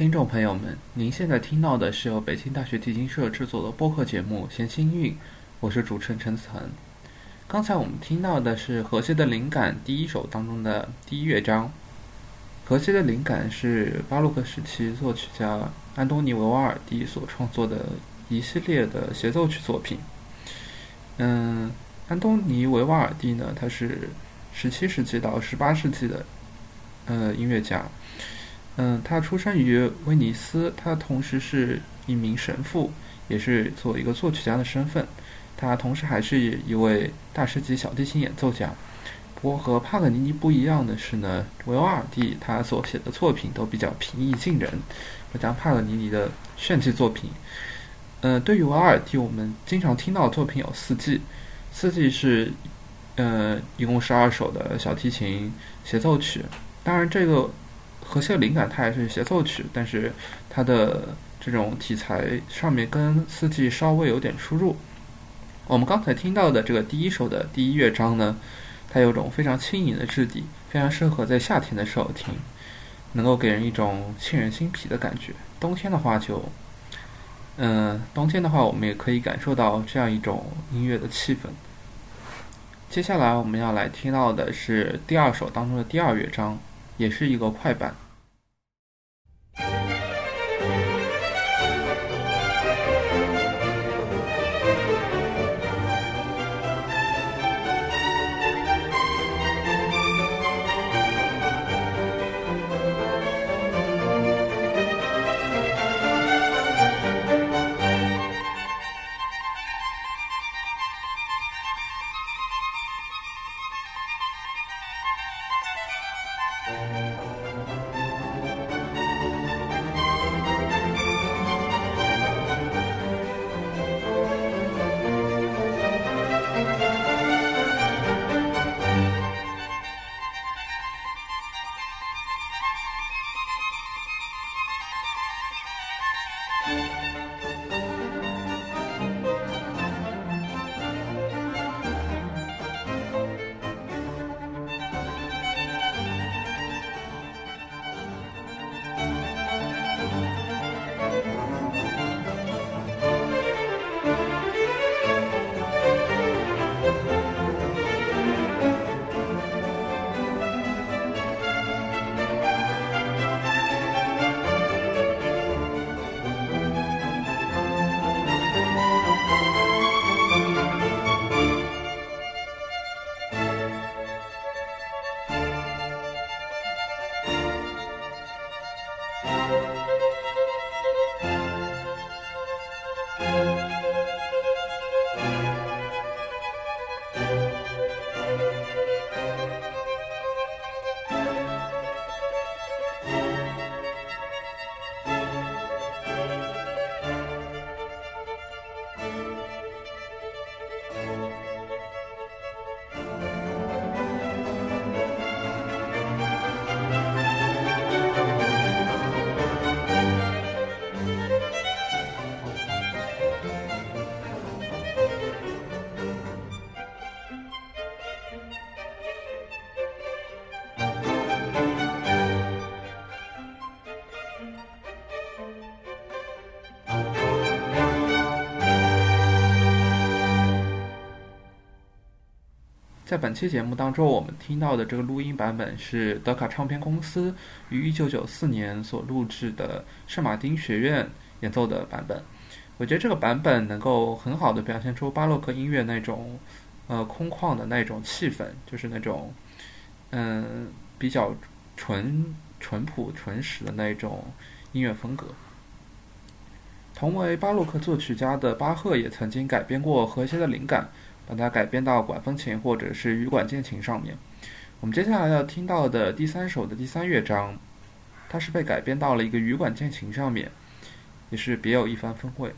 听众朋友们，您现在听到的是由北京大学提琴社制作的播客节目《弦心韵》，我是主持人陈子恒。刚才我们听到的是《和谐的灵感》第一首当中的第一乐章。《和谐的灵感》是巴洛克时期作曲家安东尼·维瓦尔第所创作的一系列的协奏曲作品。嗯，安东尼·维瓦尔第呢，他是十七世纪到十八世纪的呃音乐家。嗯，他出生于威尼斯，他同时是一名神父，也是做一个作曲家的身份。他同时还是一位大师级小提琴演奏家。不过和帕格尼尼不一样的是呢，维瓦尔第他所写的作品都比较平易近人，不像帕格尼尼的炫技作品。呃，对于维瓦尔第，我们经常听到的作品有《四季》，《四季》是呃一共十二首的小提琴协奏曲。当然这个。和谐灵感，它还是协奏曲，但是它的这种题材上面跟四季稍微有点出入。我们刚才听到的这个第一首的第一乐章呢，它有种非常轻盈的质地，非常适合在夏天的时候听，能够给人一种沁人心脾的感觉。冬天的话就，嗯，冬天的话我们也可以感受到这样一种音乐的气氛。接下来我们要来听到的是第二首当中的第二乐章。也是一个快板。在本期节目当中，我们听到的这个录音版本是德卡唱片公司于1994年所录制的圣马丁学院演奏的版本。我觉得这个版本能够很好的表现出巴洛克音乐那种呃空旷的那种气氛，就是那种嗯比较纯淳朴纯实的那种音乐风格。同为巴洛克作曲家的巴赫也曾经改编过和谐的灵感。把它改编到管风琴或者是羽管键琴上面。我们接下来要听到的第三首的第三乐章，它是被改编到了一个羽管键琴上面，也是别有一番风味。《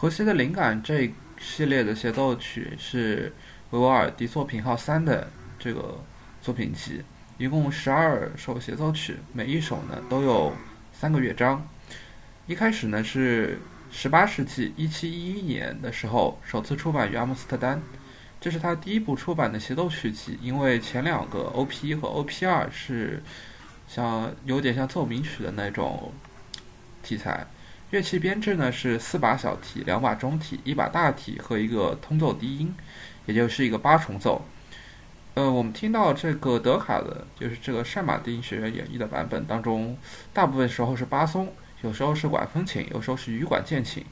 和谐的灵感》这一系列的协奏曲是维瓦尔第作品号三的这个作品集，一共十二首协奏曲，每一首呢都有三个乐章。一开始呢是十八世纪一七一一年的时候首次出版于阿姆斯特丹，这是他第一部出版的协奏曲集，因为前两个 OP 一和 OP 二是像有点像奏鸣曲的那种题材。乐器编制呢是四把小提、两把中提、一把大提和一个通奏低音，也就是一个八重奏。呃，我们听到这个德卡的，就是这个圣马丁学院演绎的版本当中，大部分时候是巴松，有时候是管风琴，有时候是羽管键琴。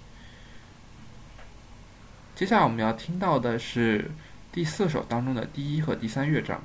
接下来我们要听到的是第四首当中的第一和第三乐章。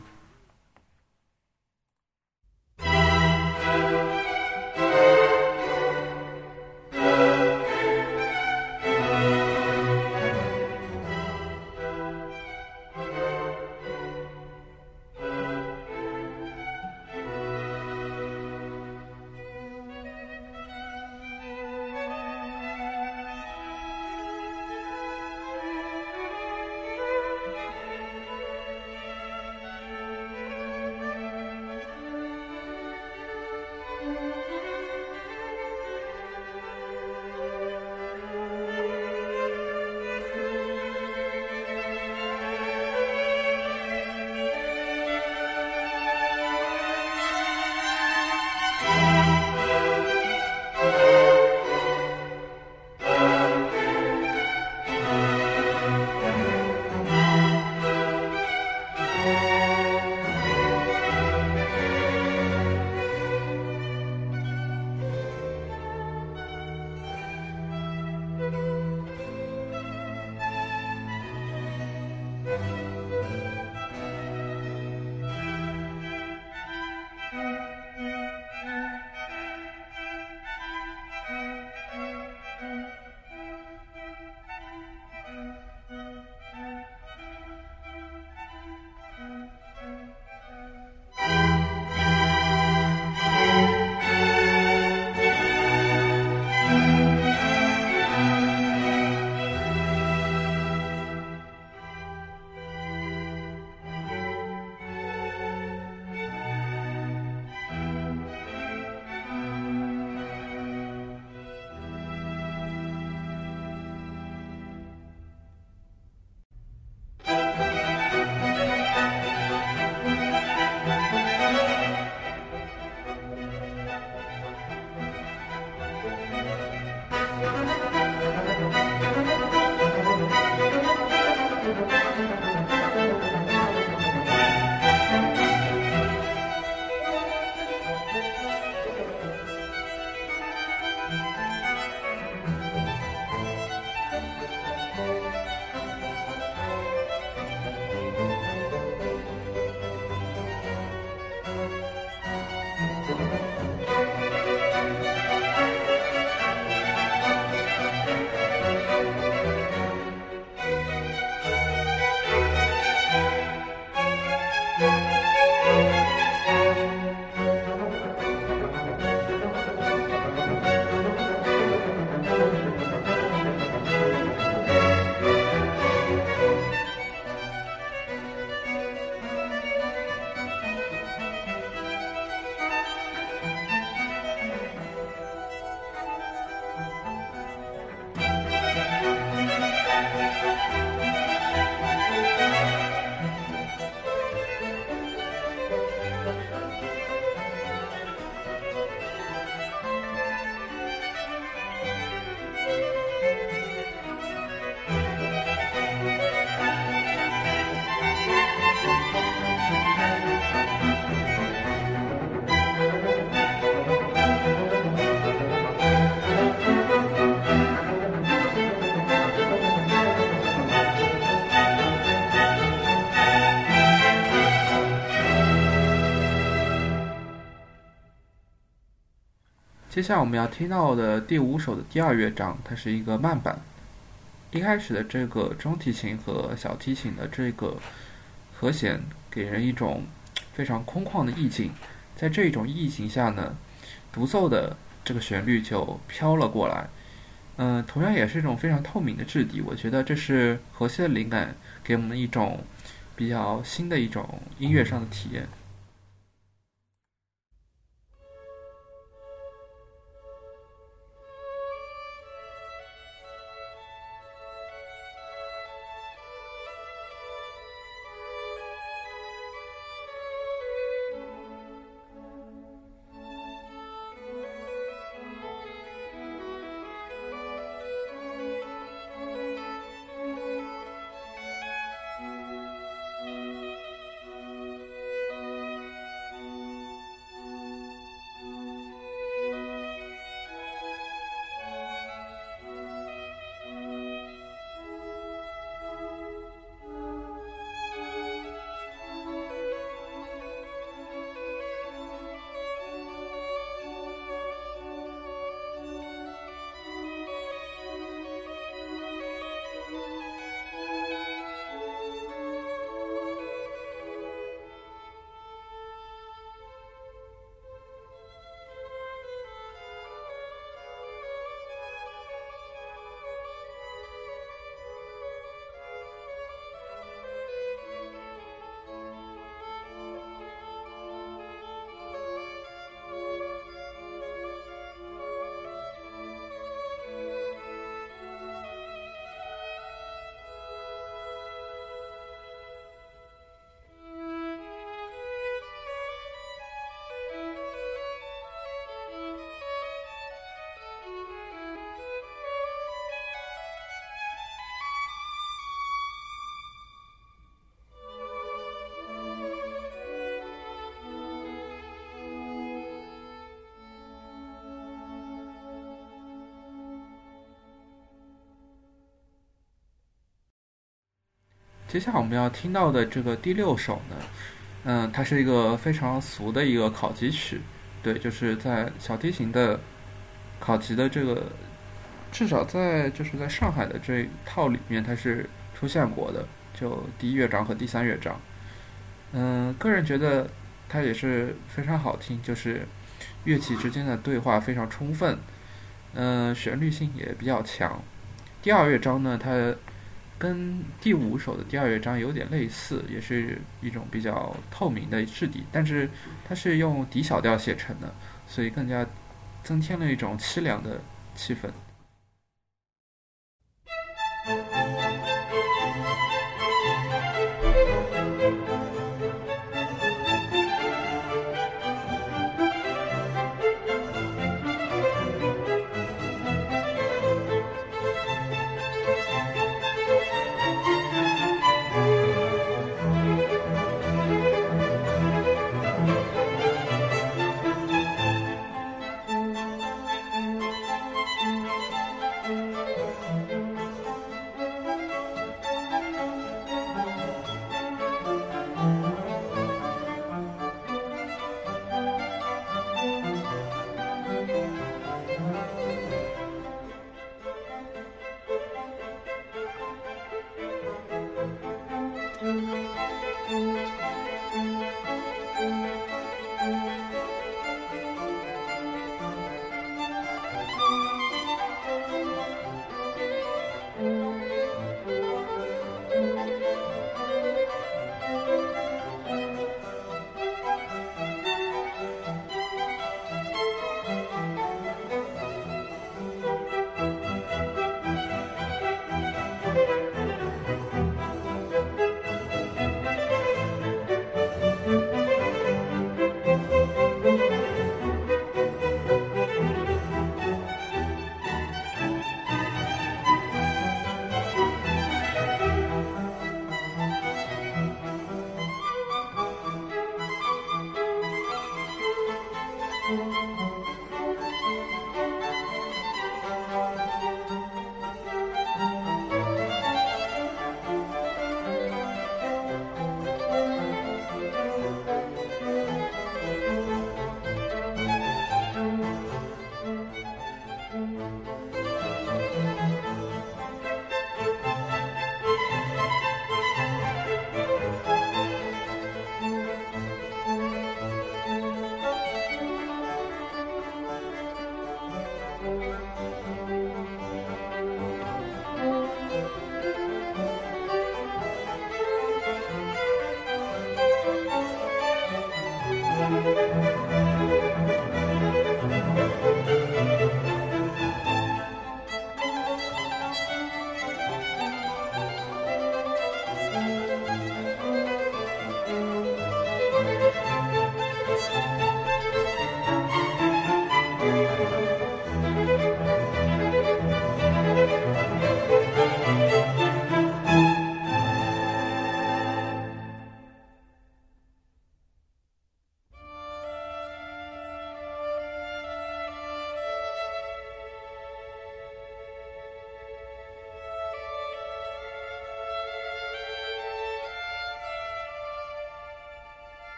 接下来我们要听到的第五首的第二乐章，它是一个慢板。一开始的这个中提琴和小提琴的这个和弦，给人一种非常空旷的意境。在这种意境下呢，独奏的这个旋律就飘了过来。嗯，同样也是一种非常透明的质地。我觉得这是和谐的灵感给我们一种比较新的一种音乐上的体验。接下来我们要听到的这个第六首呢，嗯，它是一个非常俗的一个考级曲，对，就是在小提琴的考级的这个，至少在就是在上海的这一套里面，它是出现过的，就第一乐章和第三乐章。嗯，个人觉得它也是非常好听，就是乐器之间的对话非常充分，嗯，旋律性也比较强。第二乐章呢，它跟第五首的第二乐章有点类似，也是一种比较透明的质地，但是它是用底小调写成的，所以更加增添了一种凄凉的气氛。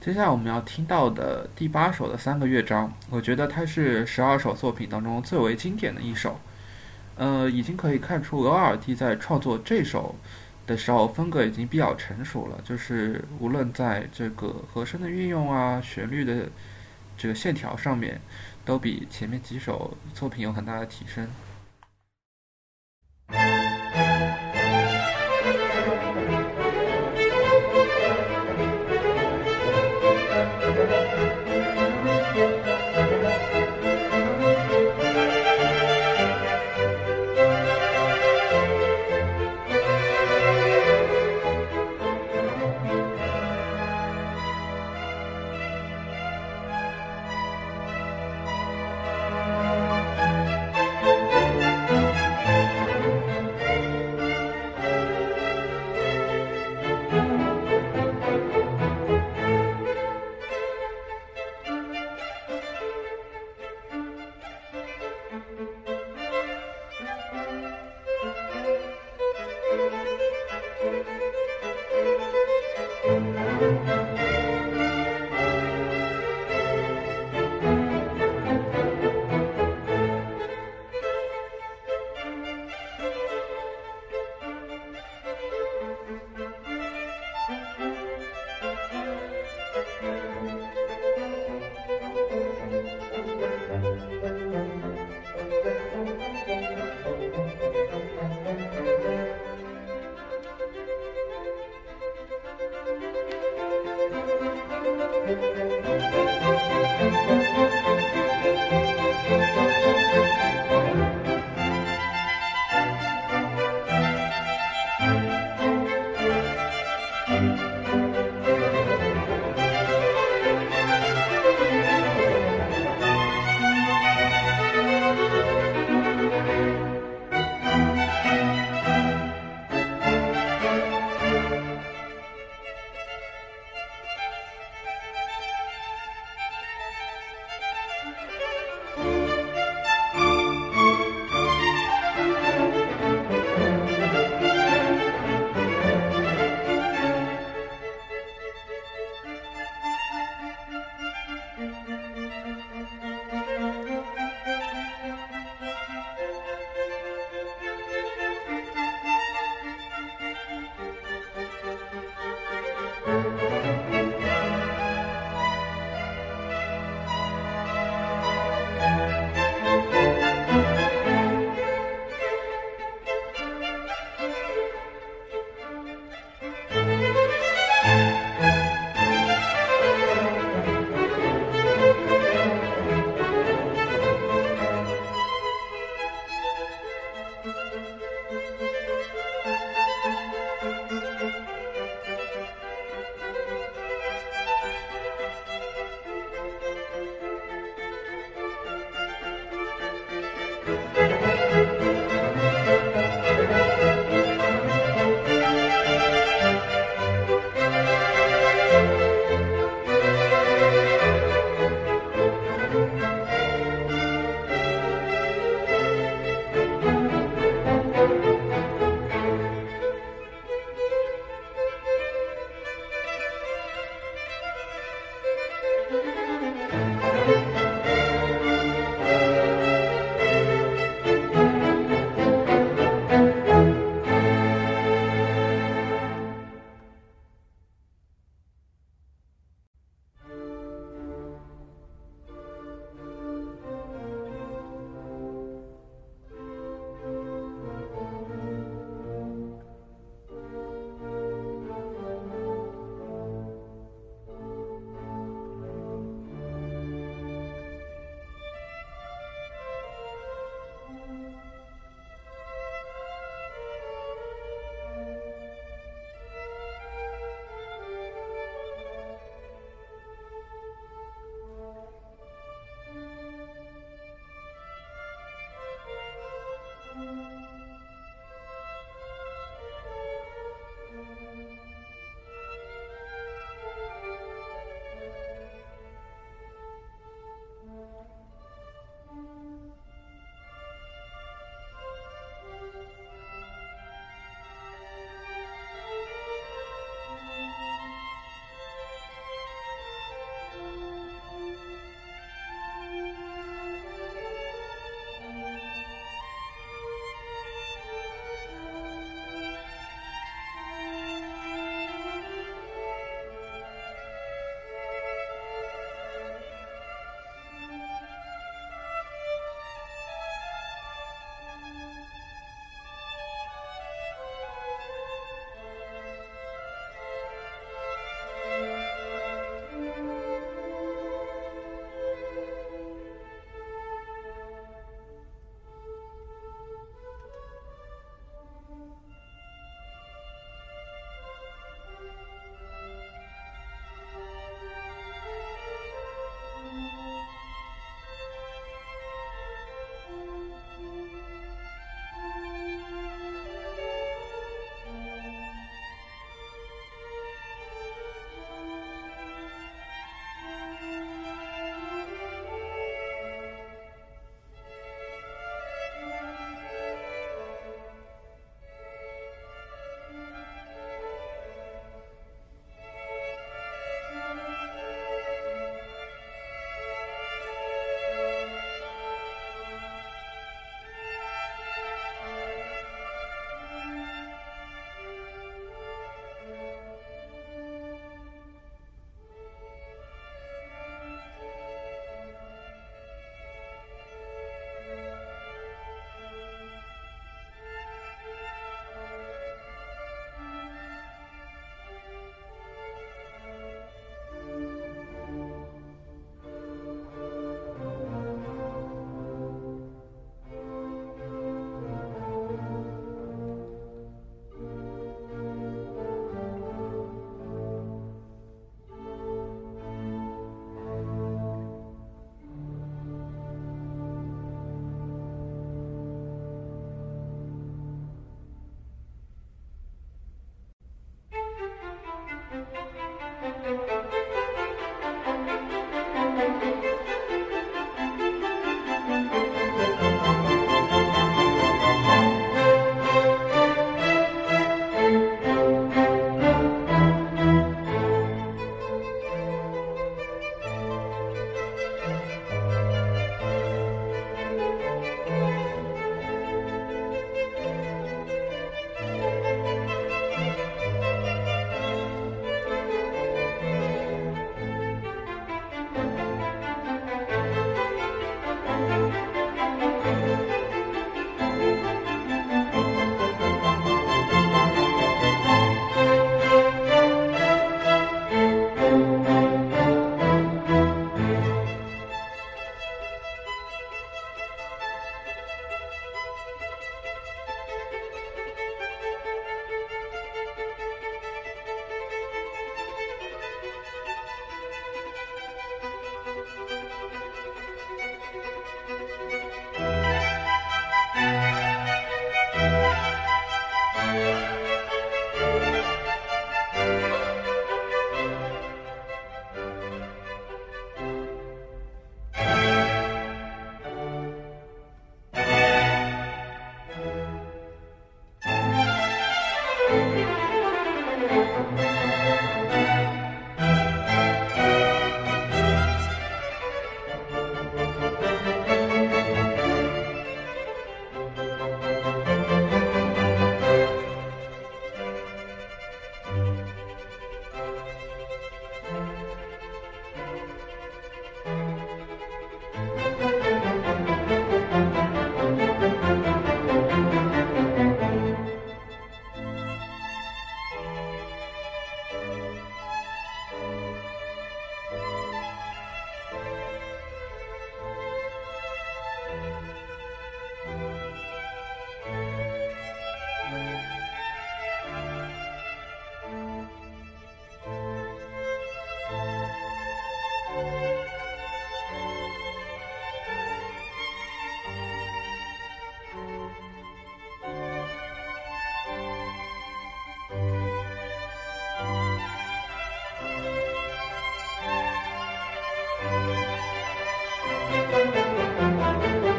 接下来我们要听到的第八首的三个乐章，我觉得它是十二首作品当中最为经典的一首。呃，已经可以看出额尔蒂在创作这首的时候风格已经比较成熟了，就是无论在这个和声的运用啊、旋律的这个线条上面，都比前面几首作品有很大的提升。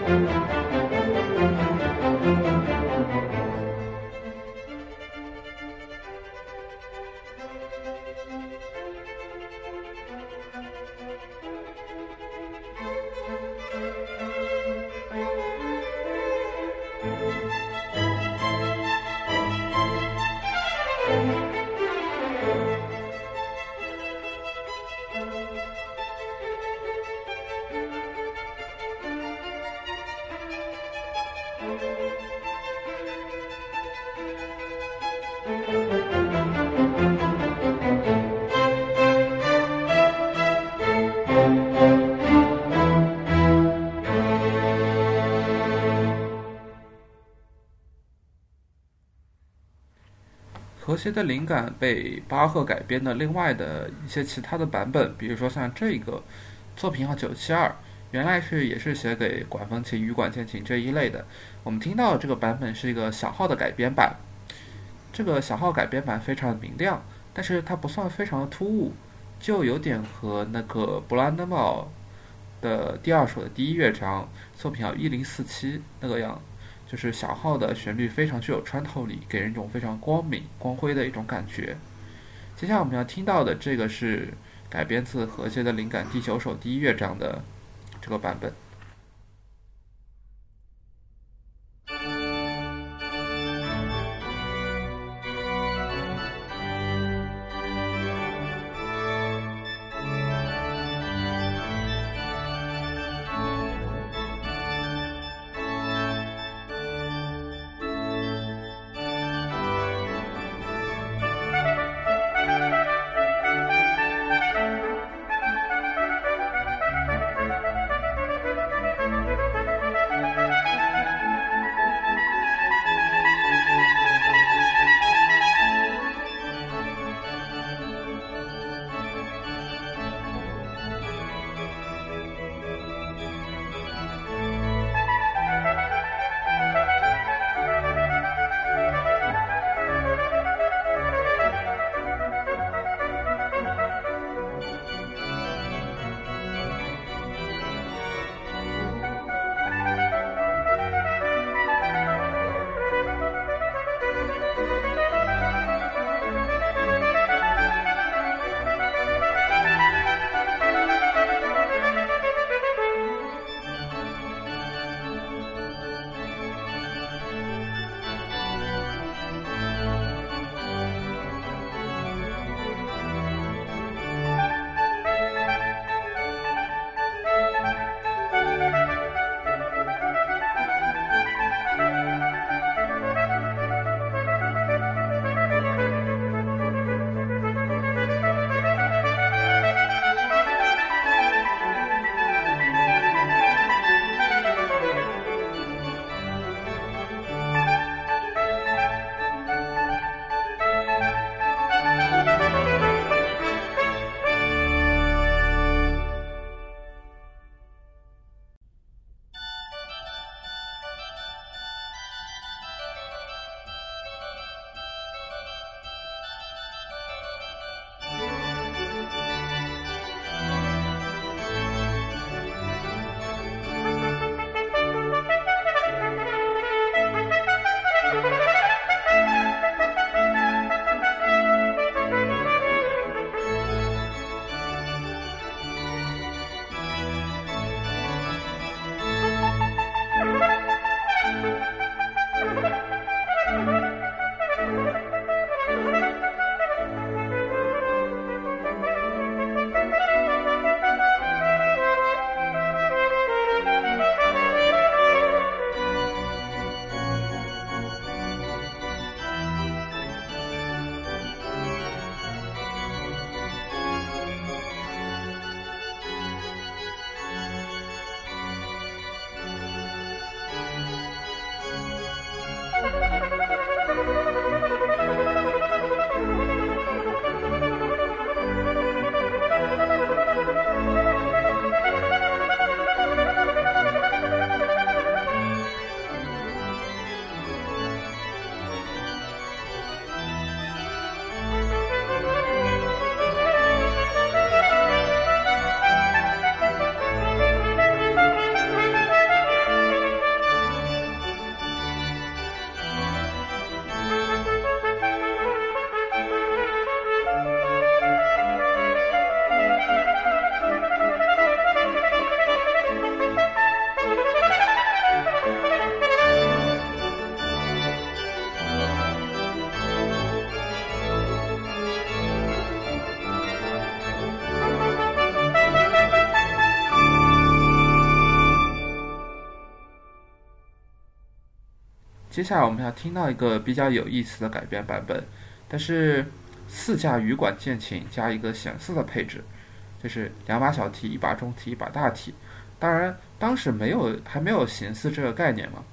和些的灵感被巴赫改编的另外的一些其他的版本，比如说像这个作品号九七二，原来是也是写给管风琴、羽管键琴这一类的。我们听到这个版本是一个小号的改编版，这个小号改编版非常的明亮，但是它不算非常的突兀，就有点和那个布兰登堡的第二首的第一乐章作品号一零四七那个样。就是小号的旋律非常具有穿透力，给人一种非常光明、光辉的一种感觉。接下来我们要听到的这个是改编自《和谐的灵感》第九首第一乐章的这个版本。接下来我们要听到一个比较有意思的改编版本，但是四架羽管键琴加一个显色的配置，就是两把小提、一把中提、一把大提。当然，当时没有还没有弦四这个概念嘛，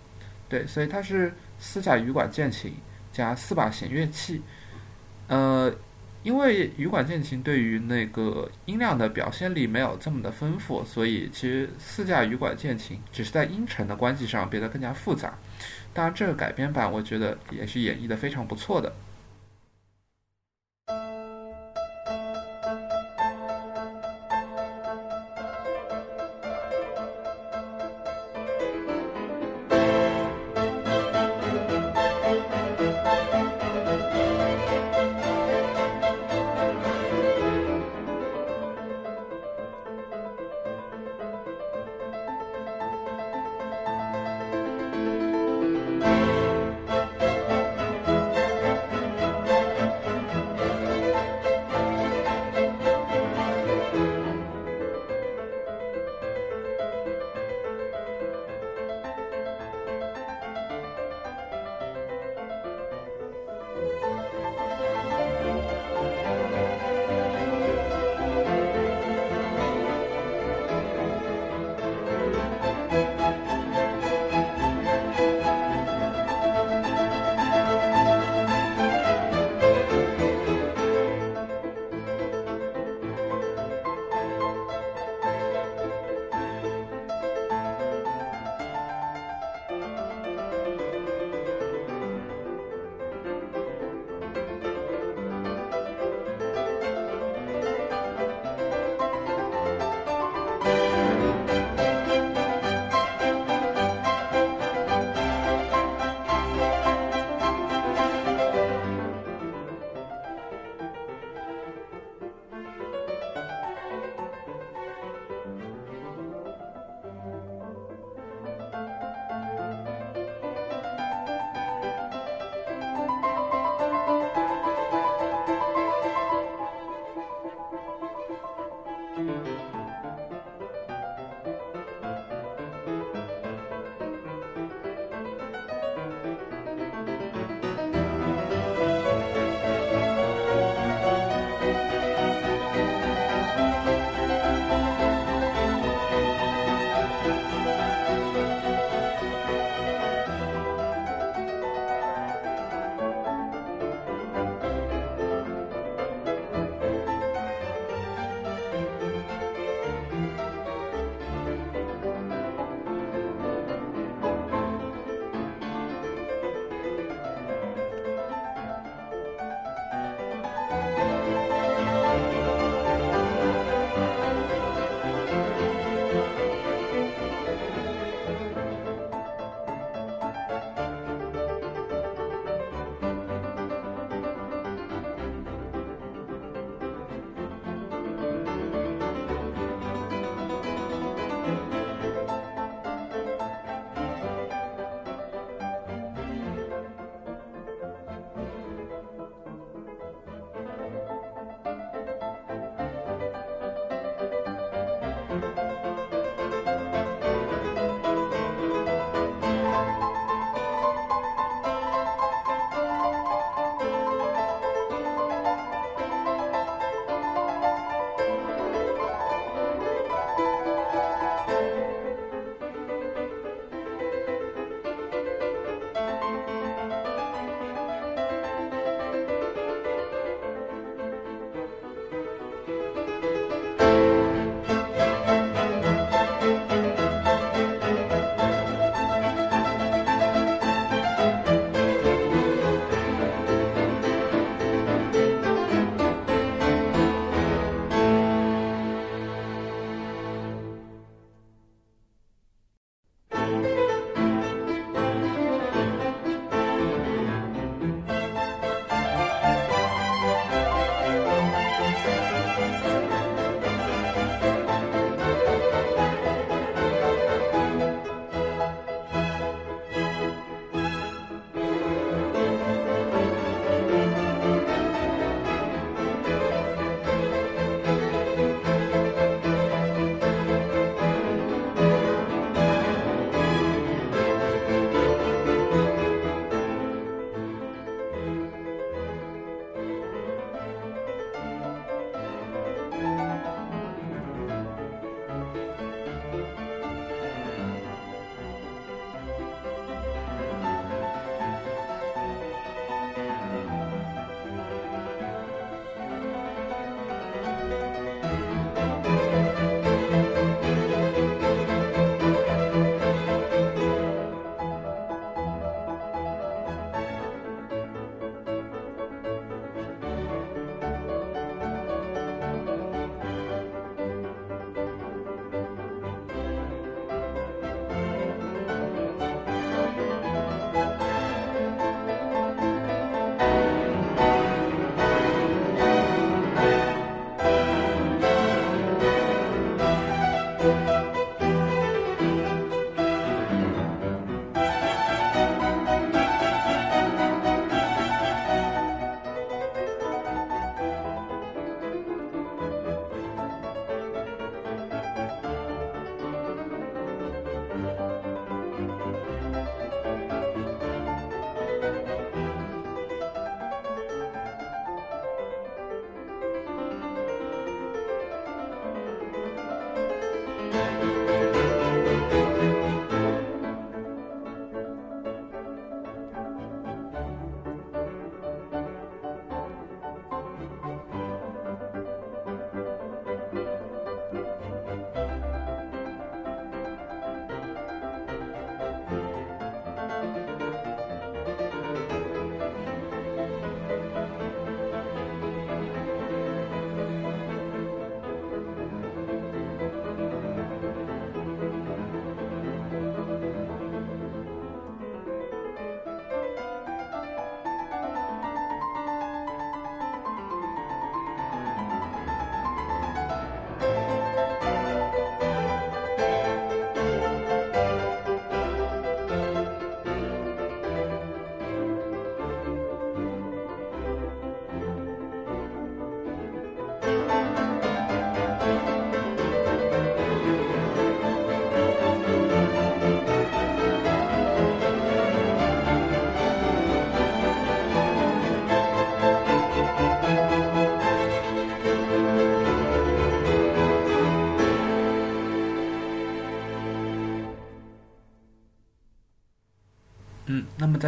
对，所以它是四架羽管键琴加四把弦乐器，呃。因为羽管键琴对于那个音量的表现力没有这么的丰富，所以其实四架羽管键琴只是在音程的关系上变得更加复杂。当然，这个改编版我觉得也是演绎的非常不错的。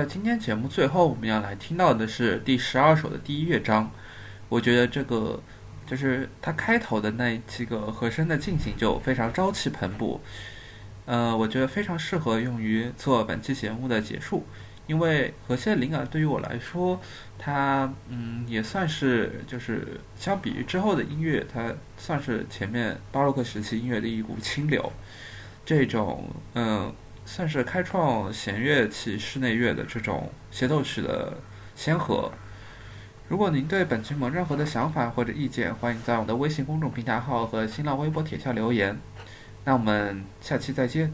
今天节目最后，我们要来听到的是第十二首的第一乐章。我觉得这个就是它开头的那几个和声的进行就非常朝气蓬勃，呃，我觉得非常适合用于做本期节目的结束。因为和谐的灵感对于我来说，它嗯也算是就是相比于之后的音乐，它算是前面巴洛克时期音乐的一股清流。这种嗯。算是开创弦乐器室内乐的这种协奏曲的先河。如果您对本期有任何的想法或者意见，欢迎在我们的微信公众平台号和新浪微博帖下留言。那我们下期再见。